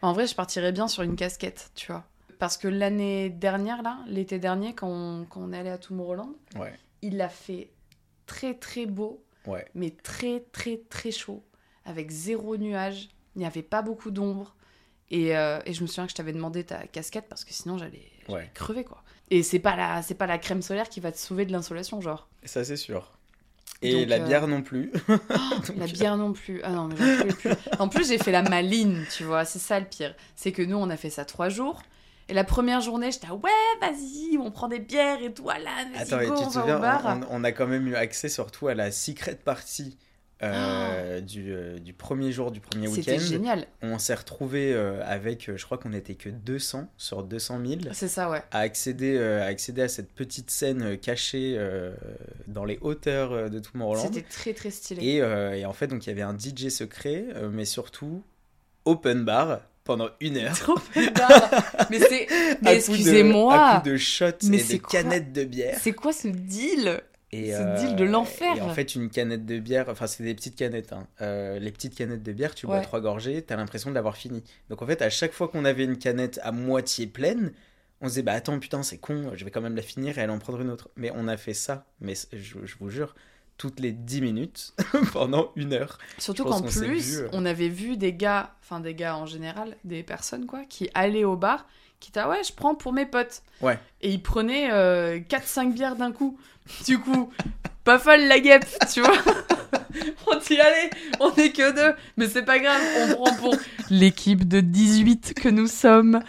S1: En vrai, je partirais bien sur une casquette, tu vois. Parce que l'année dernière, là, l'été dernier, quand on, quand on est allé à Tomorrowland,
S2: ouais
S1: il a fait très très beau,
S2: ouais
S1: mais très très très chaud, avec zéro nuage. Il n'y avait pas beaucoup d'ombre. Et, euh, et je me souviens que je t'avais demandé ta casquette parce que sinon j'allais j'allais
S2: Ouais.
S1: crever, quoi. Et c'est pas, la, c'est pas la crème solaire qui va te sauver de l'insolation, genre.
S2: ça c'est sûr et
S1: Donc,
S2: la
S1: euh,
S2: bière non plus [gasps] [laughs]
S1: La bière non plus. Ah non, mais j'en plus. En plus, j'ai fait la maline, tu vois. C'est ça le pire. C'est que nous, on a fait ça trois jours. Et la première journée, j'étais ah ouais, vas-y, on prend des bières et tout, Alan,
S2: Attends, et tu te souviens, on, on a quand même eu accès surtout à la secret party euh, du, euh, du premier jour du premier
S1: Ah. C'était
S2: week-end.
S1: génial.
S2: On s'est retrouvé avec, euh, je crois qu'on était que 200 sur 200 000,
S1: C'est ça, ouais.
S2: à accéder, à accéder à cette petite scène cachée dans les hauteurs de Tomorrowland.
S1: C'était très, très stylé.
S2: Et, et en fait, donc il y avait un DJ secret, mais surtout open bar pendant une heure. [laughs]
S1: Trop mais c'est. [laughs] Excusez-moi.
S2: À coup de shots
S1: Mais
S2: et
S1: c'est
S2: de canettes de bière.
S1: C'est quoi ce deal?
S2: Et, euh,
S1: Ce deal de l'enfer.
S2: Et en fait, une canette de bière, enfin, c'est des petites canettes. hein. Euh, les petites canettes de bière, tu bois
S1: Ouais.
S2: trois gorgées, t'as l'impression de l'avoir fini. Donc en fait, à chaque fois qu'on avait une canette à moitié pleine, on se disait, bah attends, putain, c'est con, je vais quand même la finir et aller en prendre une autre. Mais on a fait ça, mais je, je vous jure, toutes les 10 minutes [laughs] pendant une heure.
S1: Surtout qu'en plus,
S2: vu, euh.
S1: on avait vu des gars, enfin des gars en général, des personnes quoi, qui allaient au bar, qui ah ouais, je prends pour mes potes.
S2: Ouais.
S1: Et ils prenaient 4-5 bières d'un coup. Du coup, [laughs] pas folle la guêpe, tu vois. [laughs] on dit allez, on est que deux, mais c'est pas grave, on prend pour l'équipe de 18 que nous sommes.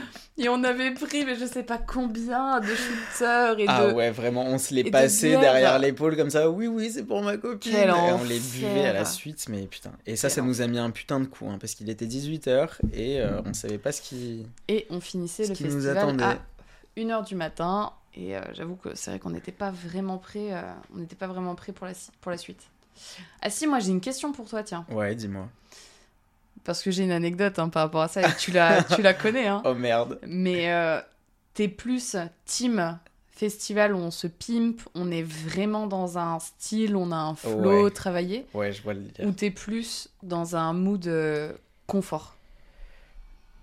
S1: Et on avait pris, mais je sais pas combien de shooters et
S2: Ah
S1: de.
S2: ouais, vraiment, on se les
S1: de
S2: passait derrière l'épaule comme ça. Oui, oui, c'est pour ma copine. Et on les buvait à la suite, mais putain. Et ça,
S1: Quel
S2: ça nous a mis un putain de coup, hein, parce qu'il était 18h et euh, on savait pas ce qui,
S1: Et on finissait
S2: ce
S1: le
S2: qui nous
S1: festival
S2: attendait.
S1: à 1h du matin. Et euh, j'avoue que c'est vrai qu'on n'était pas vraiment prêt. euh, on n'était pas vraiment prêt pour la, pour la suite. Ah si, moi j'ai une question pour toi, tiens.
S2: Ouais, dis-moi.
S1: Parce que j'ai une anecdote hein, par rapport à ça et tu la, tu la connais. Hein. [laughs]
S2: Oh merde.
S1: Mais euh, t'es plus team festival où on se pimpe, on est vraiment dans un style, on a un flow
S2: Ouais.
S1: travaillé.
S2: Ouais, je vois le délire.
S1: Ou t'es plus dans un mood euh, confort?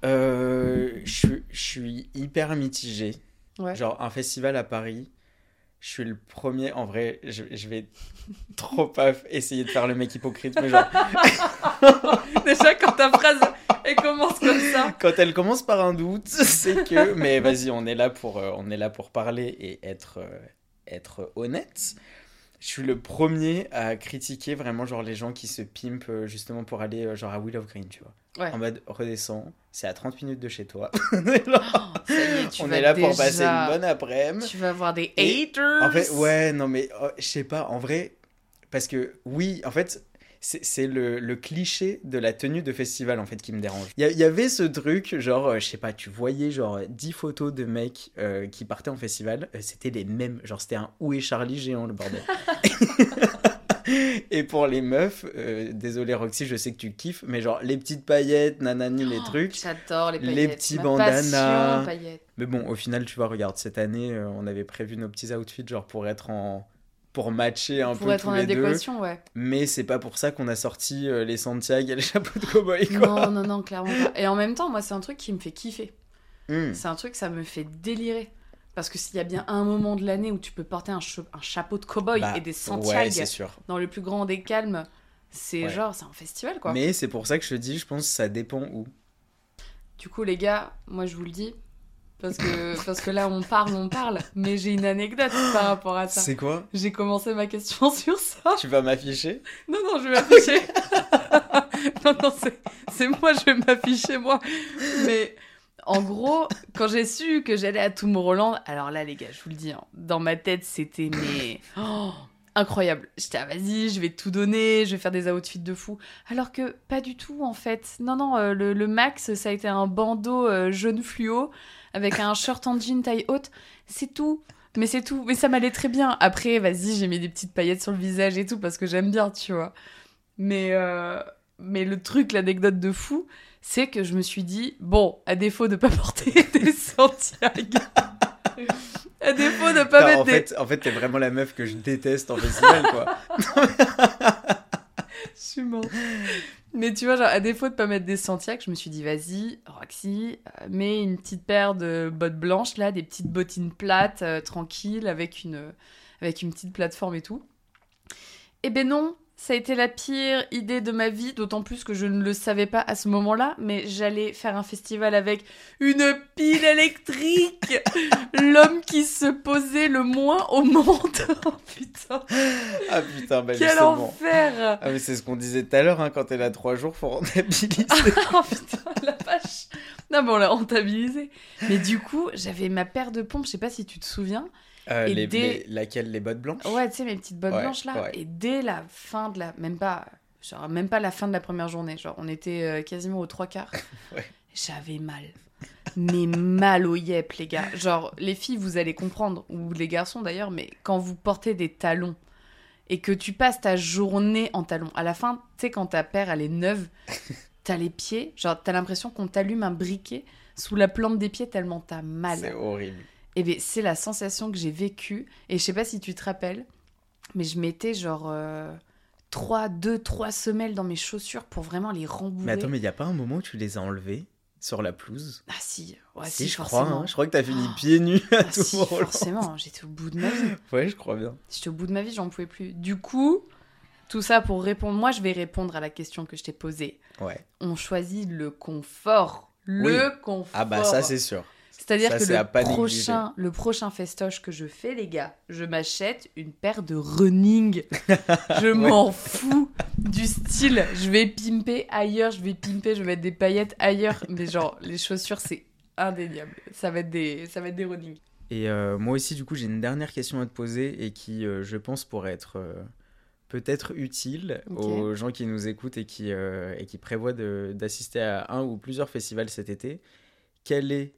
S2: Euh, je suis- je suis hyper mitigé.
S1: Ouais.
S2: Genre, un festival à Paris, je suis le premier. En vrai, je, je vais trop pas essayer de faire le mec hypocrite, mais genre, [laughs]
S1: Déjà quand ta phrase elle commence comme ça.
S2: quand elle commence par un doute, c'est que. Mais vas-y, on est là pour, euh, on est là pour parler et être, euh, être honnête. je suis le premier à critiquer vraiment genre les gens qui se pimpent euh, justement pour aller genre à Willow Green, tu vois.
S1: Ouais.
S2: En mode redescends, c'est à 30 minutes de chez toi. [laughs]
S1: Oh, est, tu
S2: On
S1: vas
S2: est là pour passer une bonne après-midi.
S1: Tu vas avoir des haters.
S2: En fait, ouais, non mais oh, je sais pas, en vrai, parce que oui, en fait, c'est le, le cliché de la tenue de festival en fait qui me dérange. Il y, a- il y avait ce truc, genre, euh, je sais pas, tu voyais genre 10 photos de mecs euh, qui partaient en festival, euh, c'était les mêmes, genre c'était un Où est Charlie géant le bordel. [laughs] [laughs] [laughs] Et pour les meufs, euh, désolé Roxy, je sais que tu kiffes, mais genre les petites paillettes, nanani, les
S1: Oh,
S2: trucs.
S1: J'adore les
S2: les
S1: paillettes.
S2: petits
S1: Ma
S2: bandanas.
S1: passion, paillettes.
S2: Mais bon, au final, tu vois, regarde, cette année, euh, on avait prévu nos petits outfits, genre pour être en. pour matcher un
S1: Pour
S2: peu
S1: être
S2: tous
S1: en
S2: les deux.
S1: adéquation, ouais.
S2: Mais c'est pas pour ça qu'on a sorti euh, les Santiago et les chapeaux de cowboy, quoi.
S1: Non, non, non, clairement pas. Et en même temps, moi, c'est un truc qui me fait kiffer.
S2: Hmm.
S1: C'est un truc, ça me fait délirer. Parce que s'il y a bien un moment de l'année où tu peux porter un, cha- un chapeau de cow-boy
S2: Bah,
S1: et des
S2: Ouais,
S1: Santiago
S2: sûr.
S1: dans le plus grand des calmes, c'est
S2: Ouais.
S1: genre, c'est un festival, quoi.
S2: Mais c'est pour ça que je te dis, je pense que ça dépend où.
S1: Du coup, les gars, moi, je vous le dis, parce que, [laughs] parce que là, on parle, on parle, mais j'ai une anecdote par rapport à ça.
S2: C'est quoi?
S1: J'ai commencé ma question [laughs] sur ça.
S2: Tu vas m'afficher?
S1: Non, non, je vais m'afficher. [laughs] non, non, c'est moi, je vais m'afficher, moi. Mais en gros, quand j'ai su que j'allais à Tomorrowland, alors là, les gars, je vous le dis, hein, dans ma tête, c'était mais. oh, incroyable. J'étais, ah, vas-y, je vais tout donner, je vais faire des outfits de fou. Alors que pas du tout, en fait. Non, non, euh, le, max, ça a été un bandeau euh, jaune fluo avec un short en jean taille haute. C'est tout. Mais c'est tout. Mais ça m'allait très bien. Après, vas-y, j'ai mis des petites paillettes sur le visage et tout parce que j'aime bien, tu vois. Mais, euh, mais le truc, l'anecdote de fou, c'est que je me suis dit, bon, à défaut de pas porter [laughs] des Santiago, à défaut de pas mettre
S2: en,
S1: des...
S2: fait, en fait, t'es vraiment la meuf que je déteste en festival, quoi. [laughs]
S1: Je suis morte. Mais tu vois, genre, à défaut de pas mettre des Santiago, je me suis dit, vas-y, Roxy, euh, mets une petite paire de bottes blanches, là, des petites bottines plates, euh, tranquilles, avec une, avec une petite plateforme et tout. Eh ben non, ça a été la pire idée de ma vie, d'autant plus que je ne le savais pas à ce moment-là, mais j'allais faire un festival avec une pile électrique [laughs] L'homme qui se posait le moins au monde [laughs] Oh putain,
S2: Ah putain, bah
S1: quel
S2: justement.
S1: enfer
S2: Ah mais c'est ce qu'on disait tout à l'heure, hein, quand t'es là trois jours, faut rentabiliser. [laughs]
S1: Oh putain, la vache Non mais on l'a rentabilisé. Mais du coup, j'avais ma paire de pompes, je sais pas si tu te souviens.
S2: Euh,
S1: Et
S2: les,
S1: dès-
S2: les- laquelle Les bottes blanches?
S1: Ouais, tu sais, mes petites bottes
S2: Ouais,
S1: blanches là.
S2: ouais.
S1: Et dès la fin de la... Même pas... Genre, même pas la fin de la première journée. Genre, on était euh, quasiment aux trois quarts. [laughs]
S2: Ouais.
S1: J'avais mal. Mais mal au yep, les gars. Genre, les filles, vous allez comprendre, ou les garçons d'ailleurs, mais quand vous portez des talons et que tu passes ta journée en talons, à la fin, tu sais, quand ta paire, elle est neuve, [laughs] t'as les pieds, genre, t'as l'impression qu'on t'allume un briquet sous la plante des pieds tellement t'as mal.
S2: C'est horrible.
S1: Et bien, c'est la sensation que j'ai vécue. Et je sais pas si tu te rappelles, mais je mettais genre 3, 2, 3 semelles dans mes chaussures pour vraiment les rembourrer.
S2: Mais attends, mais y a pas un moment où tu les as enlevés sur la pelouse?
S1: Ah si, ouais,
S2: Si,
S1: si,
S2: je crois. hein. Je crois que t'as fini pieds nus à
S1: Ah,
S2: tout
S1: si,
S2: moment.
S1: forcément, j'étais au bout de ma vie. [laughs]
S2: Ouais, je crois bien.
S1: J'étais au bout de ma vie, j'en pouvais plus. Du coup, tout ça pour répondre, moi je vais répondre à la question que je t'ai posée.
S2: Ouais.
S1: On choisit le confort. Le confort.
S2: Ah bah ça c'est sûr.
S1: C'est-à-dire que le prochain, le prochain festoche que je fais, les gars, je m'achète une paire de running. [laughs] Je m'en fous du style. Je vais pimper ailleurs, je vais pimper, je vais mettre des paillettes ailleurs. Mais genre, les chaussures, c'est indéniable. Ça va être des, ça va être des running.
S2: Et euh, moi aussi, du coup, j'ai une dernière question à te poser et qui, euh, je pense, pourrait être euh, peut-être utile aux gens qui nous écoutent et qui, et qui prévoient d'assister à un ou plusieurs festivals cet été. Quel est,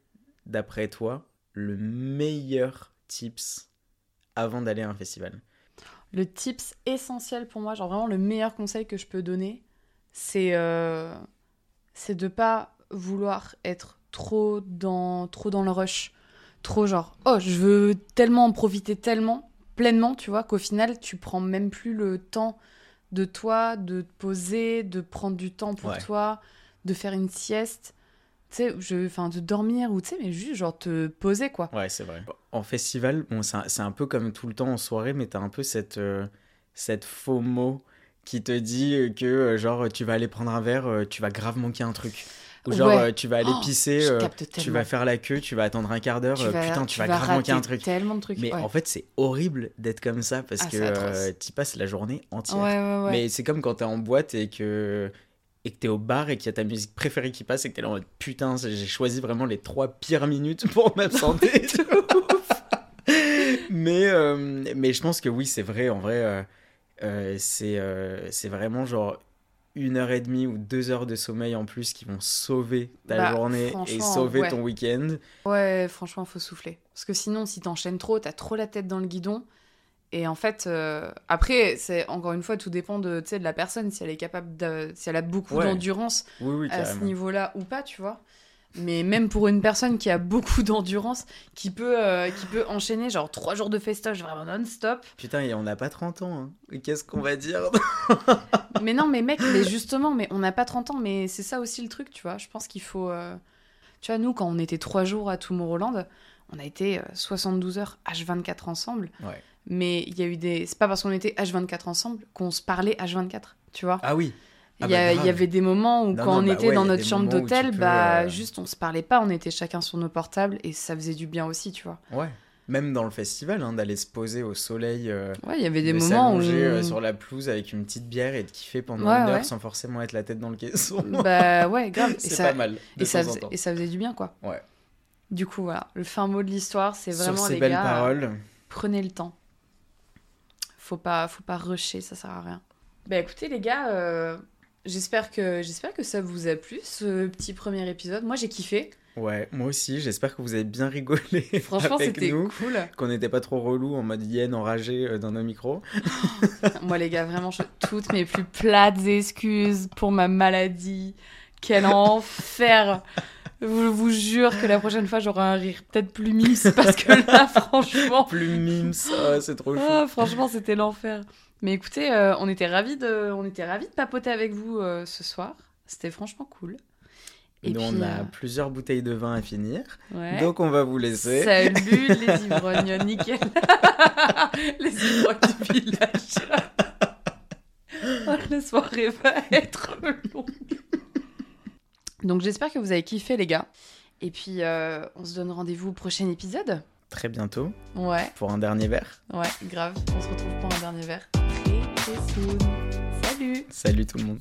S2: d'après toi, le meilleur tips avant d'aller à un festival?
S1: Le tips essentiel pour moi, genre vraiment le meilleur conseil que je peux donner, c'est euh, c'est de pas vouloir être trop dans trop dans le rush, trop genre oh je veux tellement en profiter tellement pleinement, tu vois, qu'au final tu prends même plus le temps de toi, de te poser, de prendre du temps pour
S2: Ouais.
S1: toi, de faire une sieste, tu sais, je enfin de dormir ou tu sais mais juste genre te poser quoi.
S2: Ouais, c'est vrai. En festival, bon, c'est un, peu comme tout le temps en soirée, mais t'as un peu cette, euh, cette FOMO qui te dit que, euh, genre, tu vas aller prendre un verre, euh, tu vas grave manquer un truc. Ou genre,
S1: Ouais.
S2: tu vas aller
S1: Oh,
S2: pisser, tu vas faire la queue, tu vas attendre un quart d'heure, putain, tu,
S1: tu
S2: vas,
S1: vas
S2: grave manquer un truc.
S1: tellement de trucs.
S2: Mais
S1: ouais.
S2: en fait, c'est horrible d'être comme ça parce
S1: Ah,
S2: que euh, tu passes la journée entière.
S1: Ouais, ouais, ouais.
S2: Mais c'est comme quand t'es en boîte et que et que t'es au bar et qu'il y a ta musique préférée qui passe et que t'es là en mode putain, j'ai choisi vraiment les trois pires minutes [laughs] pour m'absenter. [laughs] mais, euh, mais je pense que oui, c'est vrai. En vrai, euh, euh, c'est euh, c'est vraiment genre une heure et demie ou deux heures de sommeil en plus qui vont sauver ta
S1: Bah,
S2: journée et sauver
S1: ouais.
S2: ton week-end.
S1: Ouais, franchement, faut souffler. Parce que sinon, si t'enchaînes trop, t'as trop la tête dans le guidon. Et en fait, euh, après, c'est encore une fois, tout dépend de, de la personne, si elle est capable de, si elle a beaucoup
S2: Ouais.
S1: d'endurance
S2: Oui, oui,
S1: à ce niveau-là ou pas, tu vois. Mais même pour une personne qui a beaucoup [laughs] d'endurance, qui peut, euh, qui peut enchaîner genre trois jours de festoche vraiment non-stop.
S2: Putain, et on n'a pas 30 ans. hein. Qu'est-ce qu'on va dire? [laughs]
S1: Mais non, mais mec, mais justement, mais on n'a pas 30 ans, mais c'est ça aussi le truc, tu vois. Je pense qu'il faut. euh, Tu vois, nous, quand on était trois jours à Tomorrowland, on a été euh, 72 heures H24 ensemble.
S2: Ouais.
S1: Mais il y a eu des. C'est pas parce qu'on était H24 ensemble qu'on se parlait H24, tu vois.
S2: Ah oui. Ah
S1: Il y,
S2: bah
S1: y avait des moments où,
S2: Non,
S1: quand
S2: non,
S1: on
S2: bah
S1: était
S2: ouais,
S1: dans notre chambre d'hôtel, bah
S2: euh,
S1: juste on se parlait pas, on était chacun sur nos portables et ça faisait du bien aussi, tu vois.
S2: Ouais. Même dans le festival, hein, d'aller se poser au soleil, euh,
S1: Ouais, il y avait des
S2: de
S1: moments où.
S2: euh, sur la pelouse avec une petite bière et de kiffer pendant
S1: Ouais,
S2: une heure
S1: ouais.
S2: sans forcément être la tête dans le caisson.
S1: Bah ouais, grave. [laughs]
S2: C'est
S1: ça,
S2: pas mal.
S1: Et, ça faisait, et ça faisait du bien, quoi.
S2: Ouais.
S1: Du coup, voilà. Le fin mot de l'histoire, c'est
S2: Sur
S1: vraiment,
S2: ces
S1: les
S2: belles
S1: gars,
S2: paroles,
S1: prenez le temps. Faut pas, faut pas rusher, ça sert à rien. Bah écoutez, les gars, euh, j'espère que, j'espère que ça vous a plu, ce petit premier épisode. Moi, j'ai kiffé.
S2: ouais, moi aussi, j'espère que vous avez bien rigolé [laughs]
S1: Franchement, c'était cool.
S2: qu'on n'était pas trop relou en mode hyène enragé euh, dans nos micros. [laughs]
S1: Moi, les gars, vraiment, je... toutes mes plus plates excuses pour ma maladie. Quel enfer Je vous jure que la prochaine fois, j'aurai un rire peut-être plus miss [laughs] parce que là, franchement,
S2: Plus mimes, ah, c'est trop chou.
S1: ah, franchement, c'était l'enfer. Mais écoutez, euh, on était ravis de, on était ravis de papoter avec vous euh, ce soir. C'était franchement cool. Et
S2: Nous,
S1: puis,
S2: on a
S1: euh,
S2: plusieurs bouteilles de vin à finir,
S1: ouais.
S2: donc on va vous laisser.
S1: Salut [laughs] les ivrognes, nickel. [laughs] les ivrognes du village. Oh, la soirée va être longue. Donc j'espère que vous avez kiffé les gars. Et puis euh, on se donne rendez-vous au prochain épisode.
S2: Très bientôt
S1: Ouais,
S2: pour un dernier verre.
S1: ouais, grave. On se retrouve pour un dernier verre. Très très soon. Salut
S2: Salut tout le monde.